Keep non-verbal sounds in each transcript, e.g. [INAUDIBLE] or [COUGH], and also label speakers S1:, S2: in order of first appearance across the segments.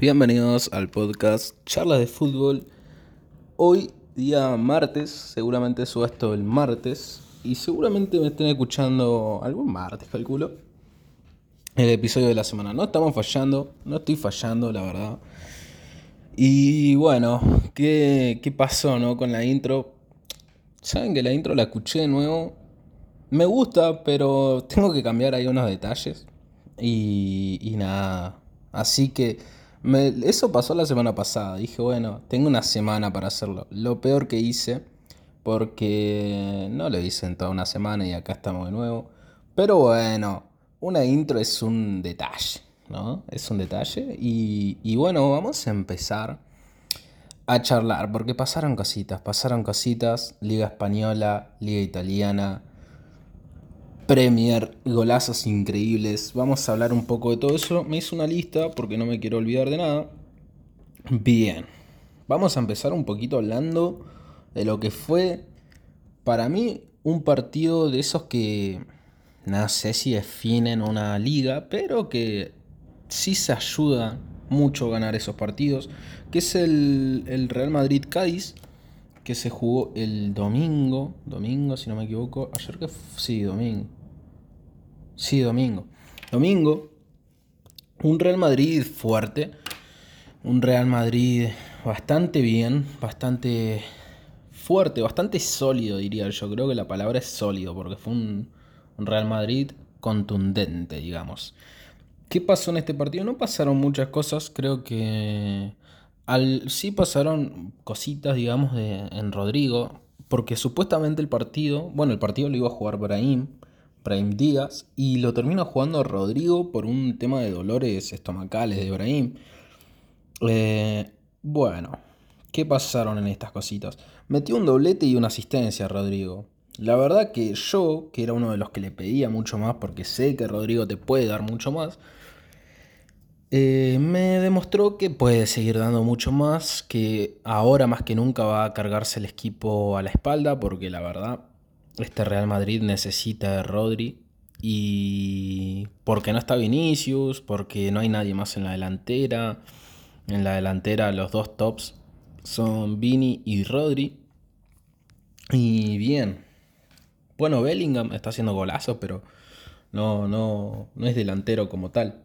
S1: Bienvenidos al podcast Charlas de Fútbol. Hoy, día martes, seguramente subo esto el martes. Y seguramente me estén escuchando algún martes, calculo. El episodio de la semana. No estamos fallando, no estoy fallando, la verdad. Y bueno, ¿qué, qué pasó no? con la intro? Saben que la intro la escuché de nuevo. Me gusta, pero tengo que cambiar ahí unos detalles. Y, y nada. Así que eso pasó la semana pasada. Dije, bueno, tengo una semana para hacerlo. Lo peor que hice, porque no lo hice en toda una semana y acá estamos de nuevo. Pero bueno, una intro es un detalle, ¿no? Es un detalle. Y, y bueno, vamos a empezar a charlar, porque pasaron cositas, pasaron cositas. Liga Española, Liga Italiana Premier, golazos increíbles. Vamos a hablar un poco de todo eso. Me hice una lista porque no me quiero olvidar de nada. Bien, vamos a empezar un poquito hablando de lo que fue para mí un partido de esos que no sé si definen una liga, pero que sí se ayuda mucho a ganar esos partidos, que es el, Real Madrid-Cádiz, que se jugó el domingo, domingo si no me equivoco, ayer que sí, domingo. Sí, domingo. Domingo, un Real Madrid fuerte, un Real Madrid bastante bien, bastante fuerte, bastante sólido diría yo. Creo que la palabra es sólido porque fue un, un Real Madrid contundente, digamos. ¿Qué pasó en este partido? No pasaron muchas cosas, creo que al, sí pasaron cositas, digamos, de, en Rodrigo, porque supuestamente el partido, bueno, el partido lo iba a jugar Brahim, Brahim Díaz, y lo termina jugando Rodrigo por un tema de dolores estomacales de Brahim. Eh, bueno, ¿qué pasaron en estas cositas? Metió un doblete y una asistencia Rodrigo. La verdad que yo, que era uno de los que le pedía mucho más, porque sé que Rodrigo te puede dar mucho más, eh, me demostró que puede seguir dando mucho más, que ahora más que nunca va a cargarse el equipo a la espalda, porque la verdad, este Real Madrid necesita de Rodri. Y porque no está Vinicius, porque no hay nadie más en la delantera. En la delantera los dos tops son Vini y Rodri. Y bien. Bueno, Bellingham está haciendo golazos, pero no, no, no es delantero como tal.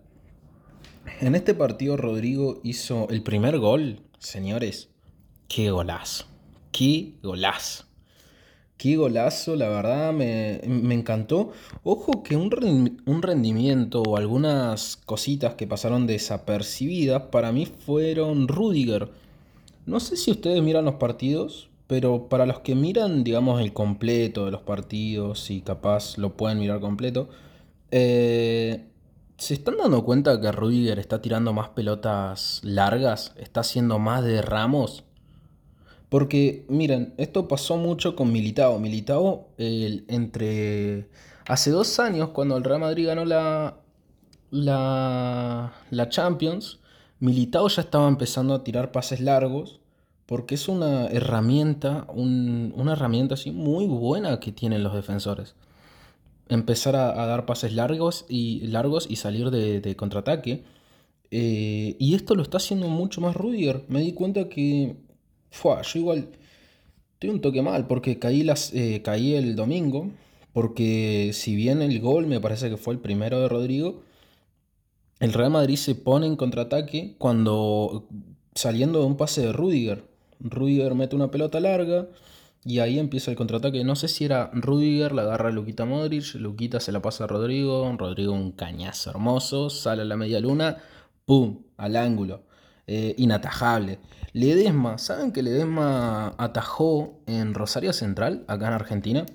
S1: En este partido Rodrigo hizo el primer gol, señores. Qué golazo. Qué golazo. Qué golazo, la verdad me, encantó. Ojo que un, un, rendimiento o algunas cositas que pasaron desapercibidas para mí fueron Rudiger. No sé si ustedes miran los partidos, pero para los que miran, digamos, el completo de los partidos y capaz lo pueden mirar completo, eh, ¿Se están dando cuenta que Rudiger está tirando más pelotas largas? ¿Está haciendo más de Ramos? Porque, miren, esto pasó mucho con Militao. Militao, entre. Hace dos años, cuando el Real Madrid ganó la, la, la Champions, Militao ya estaba empezando a tirar pases largos. Porque es una herramienta, una herramienta así muy buena que tienen los defensores empezar a, dar pases largos y, largos y salir de, contraataque. Eh, y esto lo está haciendo mucho más Rudiger. Me di cuenta que fue, yo igual estoy un toque mal porque caí, las, eh, caí el domingo. Porque si bien el gol me parece que fue el primero de Rodrigo, el Real Madrid se pone en contraataque cuando saliendo de un pase de Rudiger. Rudiger mete una pelota larga y ahí empieza el contraataque. No sé si era Rudiger, la agarra Luquita Modric, Luquita se la pasa a Rodrigo, Rodrigo un cañazo hermoso, sale a la media luna, ¡pum! al ángulo. Eh, inatajable. Ledesma, ¿saben que Ledesma atajó en Rosario Central, acá en Argentina?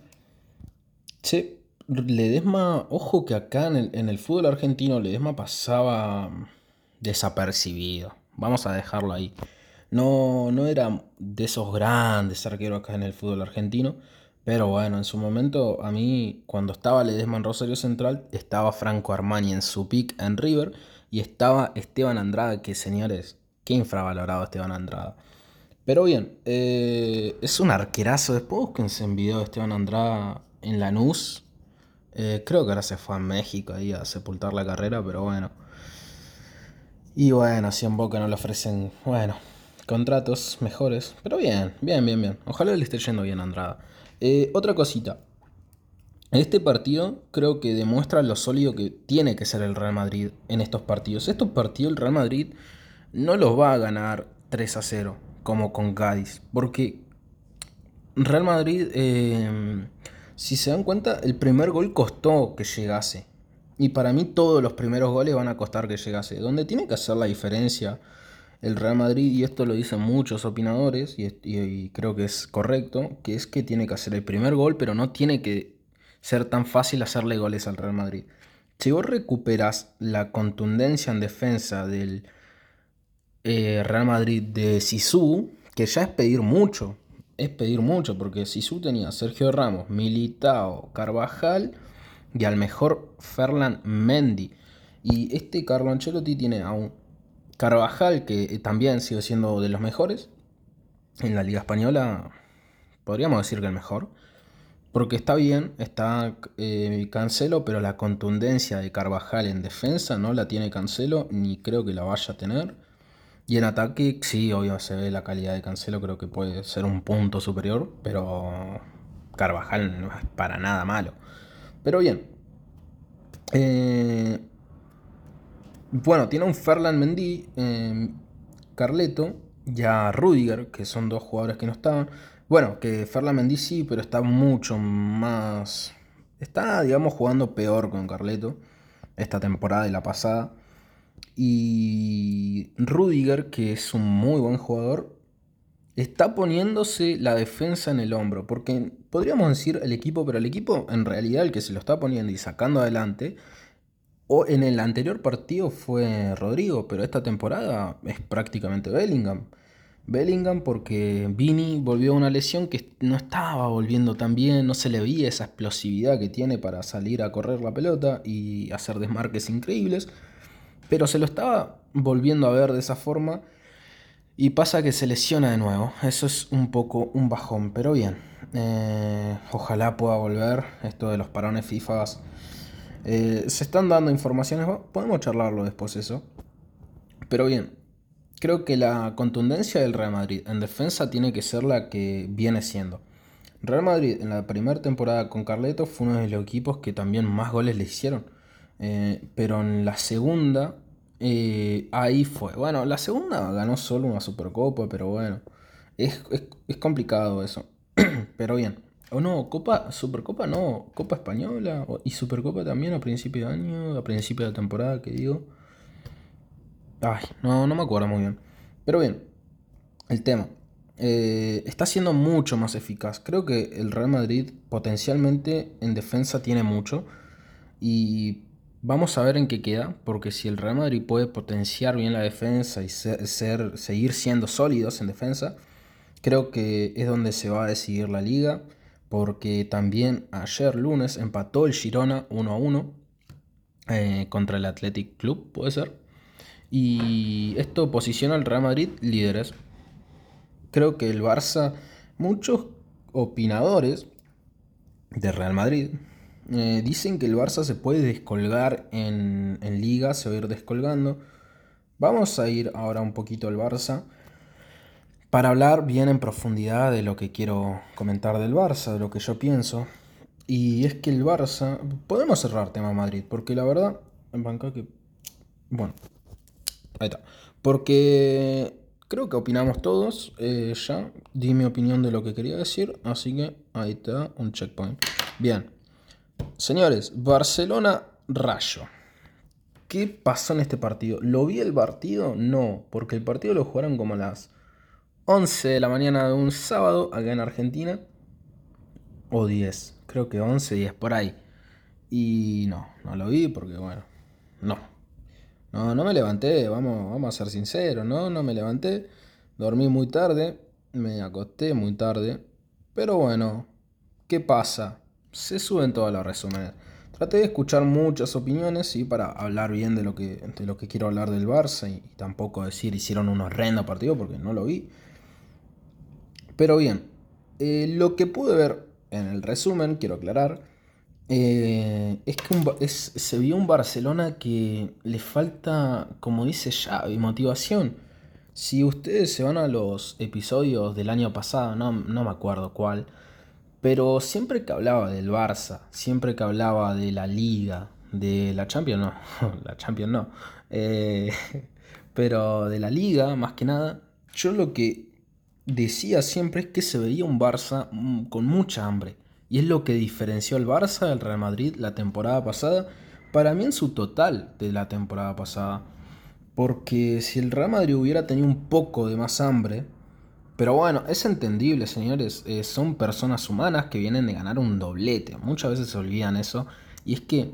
S1: Sí, Ledesma, ojo que acá en el, en el fútbol argentino Ledesma pasaba desapercibido. Vamos a dejarlo ahí. No, no era de esos grandes arqueros acá en el fútbol argentino. Pero bueno, en su momento, a mí, cuando estaba Ledesma en Rosario Central, estaba Franco Armani en su pick en River y estaba Esteban Andrada, que señores, qué infravalorado Esteban Andrada. Pero bien, eh, es un arquerazo. Después búsquense en video de Esteban Andrada en Lanús. Eh, creo que ahora se fue a México ahí a sepultar la carrera, pero bueno. Y bueno, si en Boca no le ofrecen, bueno, contratos mejores. Pero bien, bien, bien, bien. Ojalá le esté yendo bien a Andrada. Eh, otra cosita. Este partido creo que demuestra lo sólido que tiene que ser el Real Madrid en estos partidos. Estos partidos el Real Madrid no los va a ganar 3 a 0 como con Cádiz. Porque Real Madrid, eh, si se dan cuenta, el primer gol costó que llegase. Y para mí todos los primeros goles van a costar que llegase. Donde tiene que hacer la diferencia el Real Madrid, y esto lo dicen muchos opinadores, y, creo que es correcto, que es que tiene que hacer el primer gol, pero no tiene que ser tan fácil hacerle goles al Real Madrid. Si vos recuperas la contundencia en defensa del eh, Real Madrid de Sisu, que ya es pedir mucho, es pedir mucho, porque Sisu tenía Sergio Ramos, Militao, Carvajal y al mejor Ferland Mendy. Y este Carlo Ancelotti tiene a un Carvajal, que también sigue siendo de los mejores. En la Liga Española podríamos decir que el mejor. Porque está bien, está eh, Cancelo, pero la contundencia de Carvajal en defensa no la tiene Cancelo, ni creo que la vaya a tener. Y en ataque, sí, obvio se ve la calidad de Cancelo, creo que puede ser un punto superior, pero Carvajal no es para nada malo. Pero bien. Eh, bueno, tiene un Ferland Mendy, em, Carleto y a Rudiger, que son dos jugadores que no estaban. Bueno, que Ferland Mendy sí, pero está mucho más. Está, digamos, jugando peor con Carleto esta temporada y la pasada. Y Rudiger, que es un muy buen jugador, está poniéndose la defensa en el hombro. Porque podríamos decir el equipo, pero el equipo en realidad el que se lo está poniendo y sacando adelante. O en el anterior partido fue Rodrigo, pero esta temporada es prácticamente Bellingham. Bellingham porque Vini volvió a una lesión que no estaba volviendo tan bien, no se le veía esa explosividad que tiene para salir a correr la pelota y hacer desmarques increíbles, pero se lo estaba volviendo a ver de esa forma y pasa que se lesiona de nuevo. Eso es un poco un bajón, pero bien. Eh, ojalá pueda volver. Esto de los parones FIFA. Eh, se están dando informaciones. Podemos charlarlo después eso. Pero bien. Creo que la contundencia del Real Madrid en defensa tiene que ser la que viene siendo. Real Madrid en la primera temporada con Carleto fue uno de los equipos que también más goles le hicieron. Eh, pero en la segunda eh, ahí fue. Bueno, la segunda ganó solo una Supercopa, pero bueno. Es, complicado eso. [CLEARS THROAT] pero bien. O no, Copa, Supercopa no, Copa Española y Supercopa también a principio de año, a principio de temporada, que digo. Ay, no, no me acuerdo muy bien. Pero bien, el tema. Eh, está siendo mucho más eficaz. Creo que el Real Madrid potencialmente en defensa tiene mucho. Y Vamos a ver en qué queda, porque si el Real Madrid puede potenciar bien la defensa y ser, seguir siendo sólidos en defensa, creo que es donde se va a decidir la liga, porque también ayer lunes empató el Girona 1 a 1 eh, contra el Athletic Club, puede ser. Y esto posiciona al Real Madrid líderes. Creo que el Barça, muchos opinadores de Real Madrid, eh, dicen que el Barça se puede descolgar en, liga, se va a ir descolgando. Vamos a ir ahora un poquito al Barça para hablar bien en profundidad de lo que quiero comentar del Barça, de lo que yo pienso. Y es que el Barça, podemos cerrar tema Madrid, porque la verdad, en banca que... Bueno, ahí está. Porque creo que opinamos todos, eh, ya di mi opinión de lo que quería decir, así que ahí está un checkpoint. Bien, Señores, Barcelona-Rayo. ¿Qué pasó en este partido? ¿Lo vi el partido? No, porque el partido lo jugaron como las 11 de la mañana de un sábado acá en Argentina. O 10, creo que 11, 10 por ahí. Y no, no lo vi porque bueno, no. No, no me levanté, vamos, vamos a ser sinceros, ¿no? No me levanté, dormí muy tarde, me acosté muy tarde. Pero bueno, ¿qué pasa? se suben todos los resúmenes. Traté de escuchar muchas opiniones ¿sí? para hablar bien de lo, que, de lo que quiero hablar del Barça y, tampoco decir hicieron un horrendo partido porque no lo vi. Pero bien, eh, lo que pude ver en el resumen, quiero aclarar, Eh, es que se vio un Barcelona que le falta, como dice Xavi, motivación. Si ustedes se van a los episodios del año pasado, no, no me acuerdo cuál, pero siempre que hablaba del Barça, siempre que hablaba de la Liga, de la Champions, no, [LAUGHS] la Champions no, eh, [LAUGHS] pero de la Liga más que nada, yo lo que decía siempre que se veía un Barça mm, con mucha hambre y es lo que diferenció al Barça del Real Madrid la temporada pasada, para mí en su total de la temporada pasada. Porque si el Real Madrid hubiera tenido un poco de más hambre, pero bueno, es entendible, señores, eh, son personas humanas que vienen de ganar un doblete, muchas veces se olvidan eso, y es que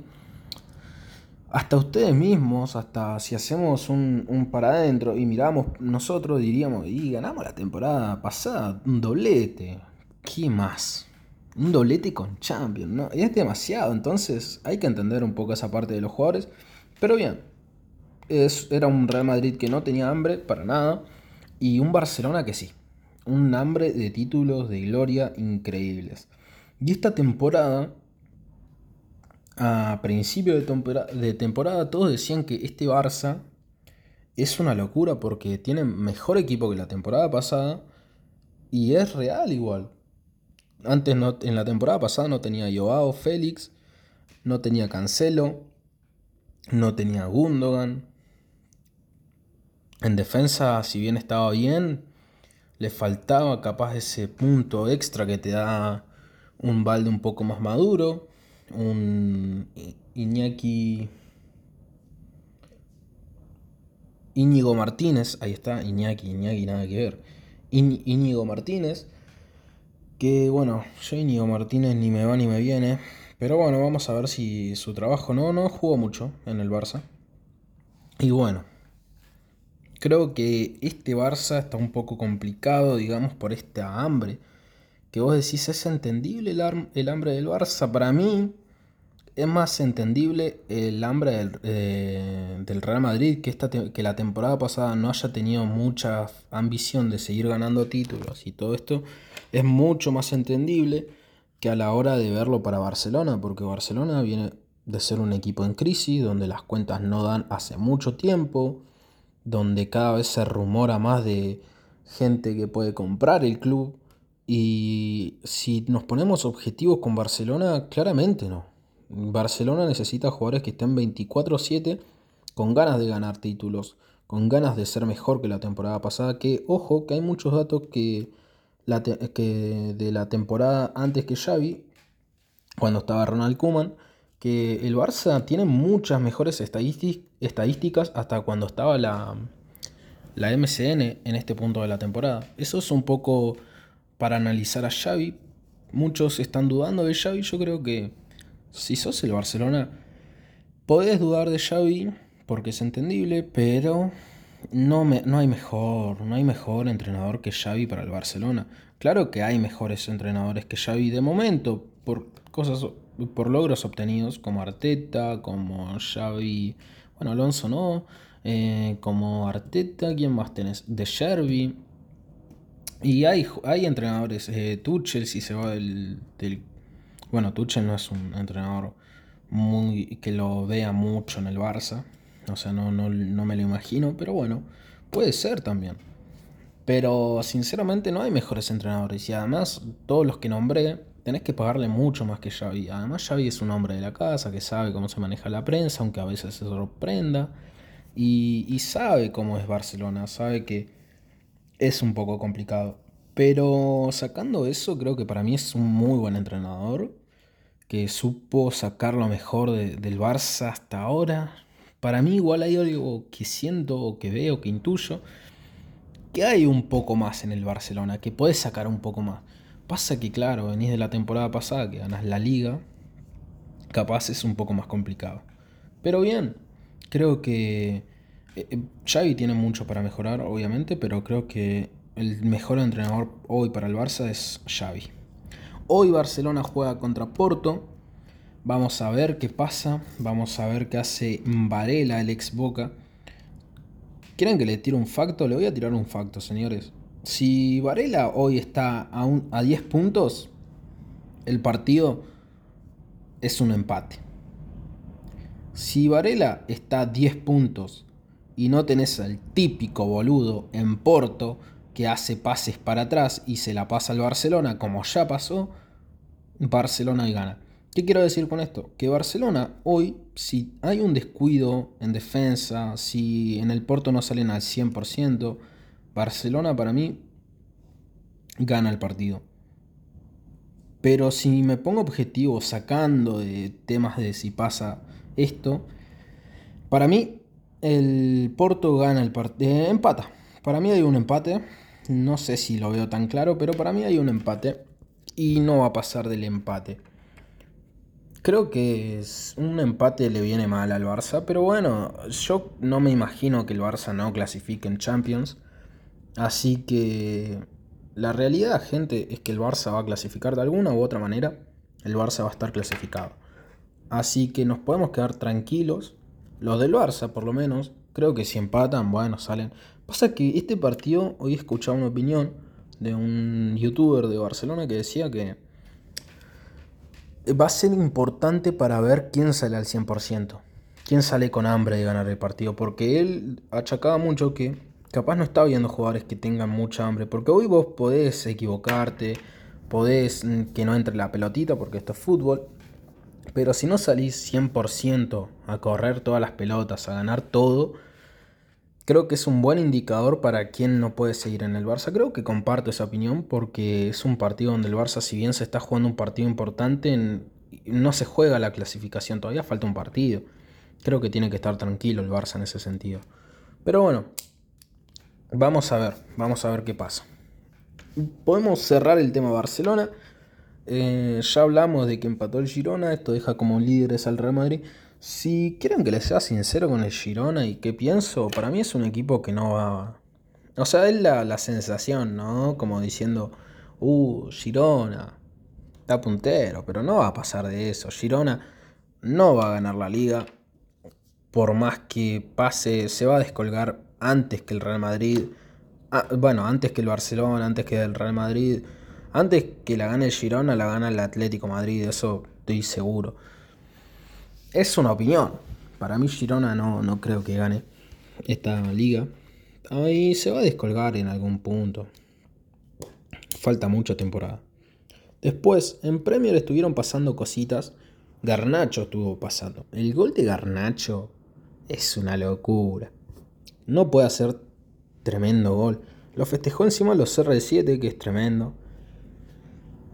S1: hasta ustedes mismos, hasta si hacemos un, un para adentro y miramos nosotros, diríamos, y ganamos la temporada pasada, un doblete, ¿qué más? un doblete con Champions, ¿no? Y es demasiado, entonces hay que entender un poco esa parte de los jugadores. Pero bien, es, era un Real Madrid que no tenía hambre para nada y un Barcelona que sí. Un hambre de títulos de gloria increíbles. Y esta temporada, a principio de, temporada, todos decían que este Barça es una locura porque tiene mejor equipo que la temporada pasada y es real igual. Antes no, en la temporada pasada no tenía Joao Félix, no tenía Cancelo, no tenía Gundogan. En defensa, si bien estaba bien, le faltaba capaz ese punto extra que te da un balde un poco más maduro, un Iñaki Íñigo Martínez, ahí está, Iñaki, Iñaki, nada que ver. Íñigo Martínez que bueno, yo Íñigo Martínez ni me va ni me viene. Pero bueno, vamos a ver si su trabajo no, no jugó mucho en el Barça. Y bueno, creo que este Barça está un poco complicado, digamos, por esta hambre. Que vos decís, ¿es entendible el, el hambre del Barça? Para mí, es más entendible el hambre del, eh, Real Madrid que, esta que la temporada pasada no haya tenido mucha ambición de seguir ganando títulos y todo esto es mucho más entendible que a la hora de verlo para Barcelona, porque Barcelona viene de ser un equipo en crisis, donde las cuentas no dan hace mucho tiempo, donde cada vez se rumora más de gente que puede comprar el club. Y si nos ponemos objetivos con Barcelona, claramente no. Barcelona necesita jugadores que estén 24/7 con ganas de ganar títulos, con ganas de ser mejor que la temporada pasada, que ojo, que hay muchos datos que, que de la temporada antes que Xavi, cuando estaba Ronald Koeman, que el Barça tiene muchas mejores estadísticas hasta cuando estaba la, la MCN en este punto de la temporada. Eso es un poco para analizar a Xavi. Muchos están dudando de Xavi, yo creo que si sos el Barcelona, podés dudar de Xavi porque es entendible, pero no, me, no hay mejor, no hay mejor entrenador que Xavi para el Barcelona. Claro que hay mejores entrenadores que Xavi de momento por cosas por logros obtenidos como Arteta, como Xavi, bueno, Alonso no, eh, como Arteta, ¿quién más tenés? De Sherby. Y hay, hay entrenadores, eh, Tuchel si se va del, del bueno, Tuchel no es un entrenador muy que lo vea mucho en el Barça. O sea, no, no, me lo imagino, pero bueno, puede ser también. Pero sinceramente no hay mejores entrenadores. Y además, todos los que nombré, tenés que pagarle mucho más que Xavi. Además, Xavi es un hombre de la casa que sabe cómo se maneja la prensa, aunque a veces se sorprenda. Y, y sabe cómo es Barcelona, sabe que es un poco complicado. Pero sacando eso, creo que para mí es un muy buen entrenador que supo sacar lo mejor del Barça hasta ahora. Para mí igual hay algo que siento o que veo, que intuyo, que hay un poco más en el Barcelona, que puedes sacar un poco más. Pasa que claro, venís de la temporada pasada que ganas la liga, capaz es un poco más complicado. Pero bien, creo que eh, eh, Xavi tiene mucho para mejorar, obviamente, pero creo que el mejor entrenador hoy para el Barça es Xavi. Hoy Barcelona juega contra Porto. Vamos a ver qué pasa. Vamos a ver qué hace Varela, el ex Boca. ¿Quieren que le tire un facto? Le voy a tirar un facto, señores. Si Varela hoy está a, a 10 puntos, el partido es un empate. Si Varela está a 10 puntos y no tenés al típico boludo en Porto que hace pases para atrás y se la pasa al Barcelona, como ya pasó, Barcelona y gana. ¿Qué quiero decir con esto? Que Barcelona hoy, si hay un descuido en defensa, si en el Porto no salen al 100%, Barcelona para mí gana el partido. Pero si me pongo objetivo sacando de temas de si pasa esto, para mí el Porto gana el partido. Eh, empata. Para mí hay un empate. No sé si lo veo tan claro, pero para mí hay un empate. Y no va a pasar del empate. Creo que un empate le viene mal al Barça, pero bueno, yo no me imagino que el Barça no clasifique en Champions. Así que la realidad, gente, es que el Barça va a clasificar de alguna u otra manera. El Barça va a estar clasificado. Así que nos podemos quedar tranquilos. Los del Barça, por lo menos, creo que si empatan, bueno, salen. Pasa que este partido, hoy he escuchado una opinión de un youtuber de Barcelona que decía que va a ser importante para ver quién sale al 100%. Quién sale con hambre de ganar el partido. Porque él achacaba mucho que capaz no está viendo jugadores que tengan mucha hambre, porque hoy vos podés equivocarte, podés mm, que no entre la pelotita, porque esto es fútbol, pero si no salís 100% a correr todas las pelotas, a ganar todo, creo que es un buen indicador para quien no puede seguir en el Barça. Creo que comparto esa opinión porque es un partido donde el Barça, si bien se está jugando un partido importante, no se juega la clasificación, todavía falta un partido. Creo que tiene que estar tranquilo el Barça en ese sentido. Pero bueno, Vamos a ver, vamos a ver qué pasa. Podemos cerrar el tema Barcelona. Eh, ya hablamos de que empató el Girona, esto deja como líderes al Real Madrid. Si quieren que les sea sincero con el Girona y qué pienso, para mí es un equipo que no va... O sea, es la, la sensación, ¿no? Como diciendo, uh, Girona, está puntero, pero no va a pasar de eso. Girona no va a ganar la liga, por más que pase, se va a descolgar antes que el Real Madrid, bueno, antes que el Barcelona, antes que el Real Madrid, antes que la gane el Girona, la gana el Atlético Madrid, eso estoy seguro. Es una opinión. Para mí Girona no, no creo que gane esta liga. Ahí se va a descolgar en algún punto. Falta mucha temporada. Después, en Premier estuvieron pasando cositas. Garnacho estuvo pasando. El gol de Garnacho es una locura no puede hacer tremendo gol. Lo festejó encima los CR7, que es tremendo.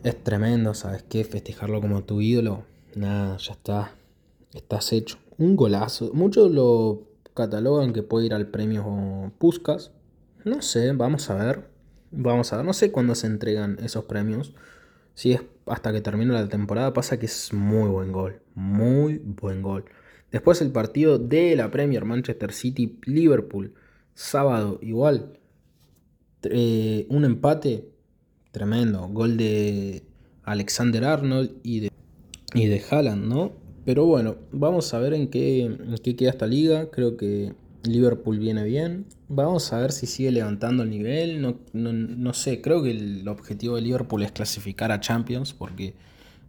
S1: Es tremendo, ¿sabes qué? Festejarlo como tu ídolo. Nada, ya está. Estás hecho. Un golazo. Muchos lo catalogan que puede ir al premio Puskas. No sé, vamos a ver. Vamos a ver. No sé cuándo se entregan esos premios. Si es hasta que termine la temporada, pasa que es muy buen gol. Muy buen gol. Después el partido de la Premier Manchester City Liverpool. Sábado igual. Eh, un empate tremendo. Gol de Alexander Arnold y de, y de Haaland, ¿no? Pero bueno, vamos a ver en qué, qué queda esta liga. Creo que Liverpool viene bien. Vamos a ver si sigue levantando el nivel. No, no sé, creo que el objetivo de Liverpool es clasificar a Champions porque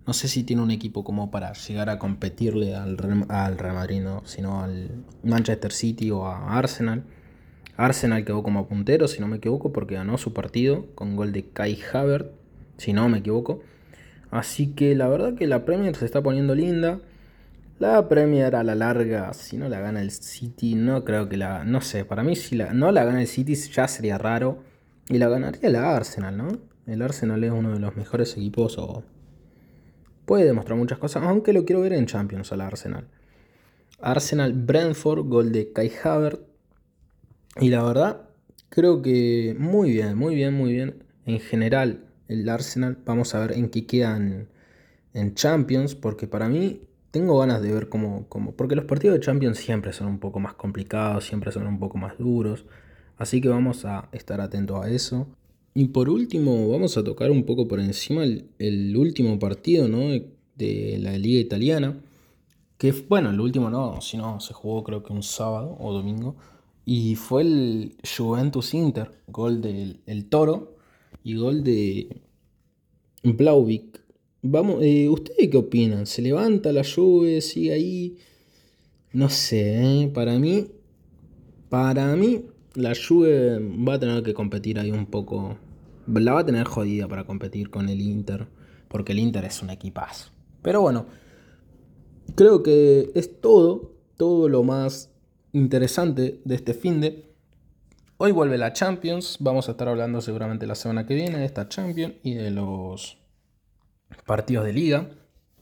S1: no sé si tiene un equipo como para llegar a competirle al, al Real Madrid, sino al Manchester City o a Arsenal. Arsenal quedó como puntero, si no me equivoco, porque ganó su partido con gol de Kai Havertz, si no me equivoco. Así que la verdad que la Premier se está poniendo linda. La Premier a la larga, si no la gana el City, no creo que la... No sé, para mí si la, no la gana el City ya sería raro. Y la ganaría la Arsenal, ¿no? El Arsenal es uno de los mejores equipos o Puede demostrar muchas cosas, aunque lo quiero ver en Champions al Arsenal. Arsenal Brentford, gol de Kai Havertz. Y la verdad, creo que muy bien, muy bien, muy bien. En general, el Arsenal, vamos a ver en qué quedan en Champions, porque para mí tengo ganas de ver cómo, cómo, porque los partidos de Champions siempre son un poco más complicados, siempre son un poco más duros. Así que vamos a estar atentos a eso. Y por último, vamos a tocar un poco por encima el, último partido ¿no? de la liga italiana. Que bueno, el último no, sino se jugó creo que un sábado o domingo. Y fue el Juventus Inter, gol del el Toro y gol de Blauvik. Vamos, eh, ¿ustedes qué opinan? ¿Se levanta la lluvia? ¿Sigue ahí? No sé, ¿eh? para mí, para mí, la Juve va a tener que competir ahí un poco. La va a tener jodida para competir con el Inter, porque el Inter es un equipazo. Pero bueno, creo que es todo, todo lo más interesante de este fin de. Hoy vuelve la Champions, vamos a estar hablando seguramente la semana que viene de esta Champions y de los partidos de liga.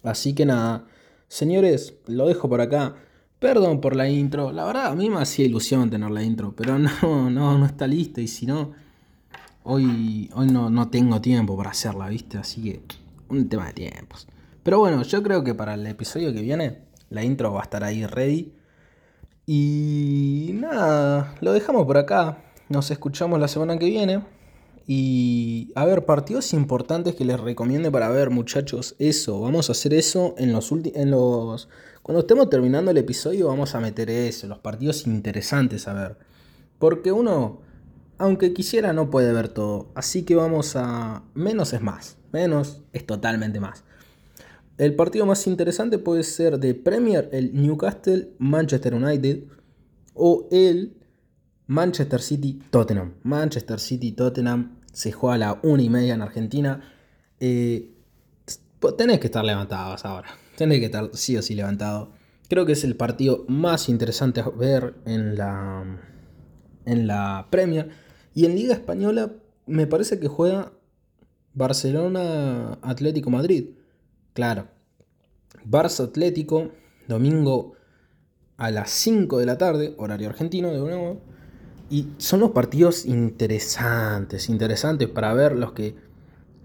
S1: Así que nada, señores, lo dejo por acá. Perdón por la intro, la verdad a mí me hacía ilusión tener la intro, pero [LAUGHS] no, no, no está listo y si no, hoy, hoy no, no tengo tiempo para hacerla, ¿viste? Así que un tema de tiempos. Pero bueno, yo creo que para el episodio que viene, la intro va a estar ahí ready. Y nada, lo dejamos por acá. Nos escuchamos la semana que viene. Y a ver, partidos importantes que les recomiende para ver, muchachos. Eso, vamos a hacer eso en los. En los. Cuando estemos terminando el episodio, vamos a meter eso, los partidos interesantes a ver. Porque uno, aunque quisiera, no puede ver todo. Así que vamos a. Menos es más. Menos es totalmente más. El partido más interesante puede ser de Premier, el Newcastle Manchester United. O el Manchester City Tottenham. Manchester City Tottenham se juega a la una y media en Argentina. Eh, tenés que estar levantados ahora. Tenés que estar sí o sí levantado. Creo que es el partido más interesante a ver en la, en la Premier. Y en Liga Española me parece que juega Barcelona Atlético Madrid. Claro. Barça Atlético, domingo a las 5 de la tarde, horario argentino de nuevo. Y son los partidos interesantes, interesantes para ver los que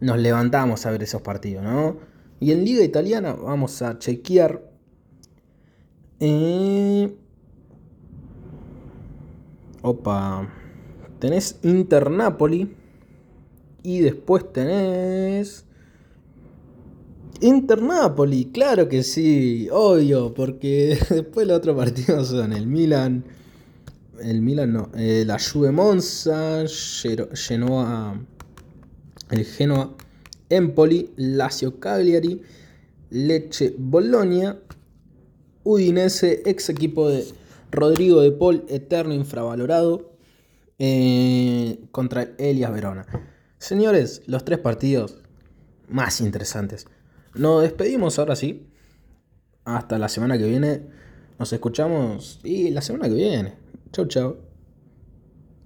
S1: nos levantamos a ver esos partidos, ¿no? Y en Liga Italiana vamos a chequear. Eh, opa. Tenés Inter Napoli. Y después tenés. Inter Napoli, claro que sí, obvio, porque [LAUGHS] después los otros partidos son el Milan el no, eh, la Juve Monza, Genoa, el Genoa, Empoli, Lazio Cagliari, Leche Bologna, Udinese, ex equipo de Rodrigo de Paul, eterno infravalorado, eh, contra el Elias Verona. Señores, los tres partidos más interesantes. Nos despedimos ahora sí. Hasta la semana que viene. Nos escuchamos y la semana que viene. Ciao, ciao.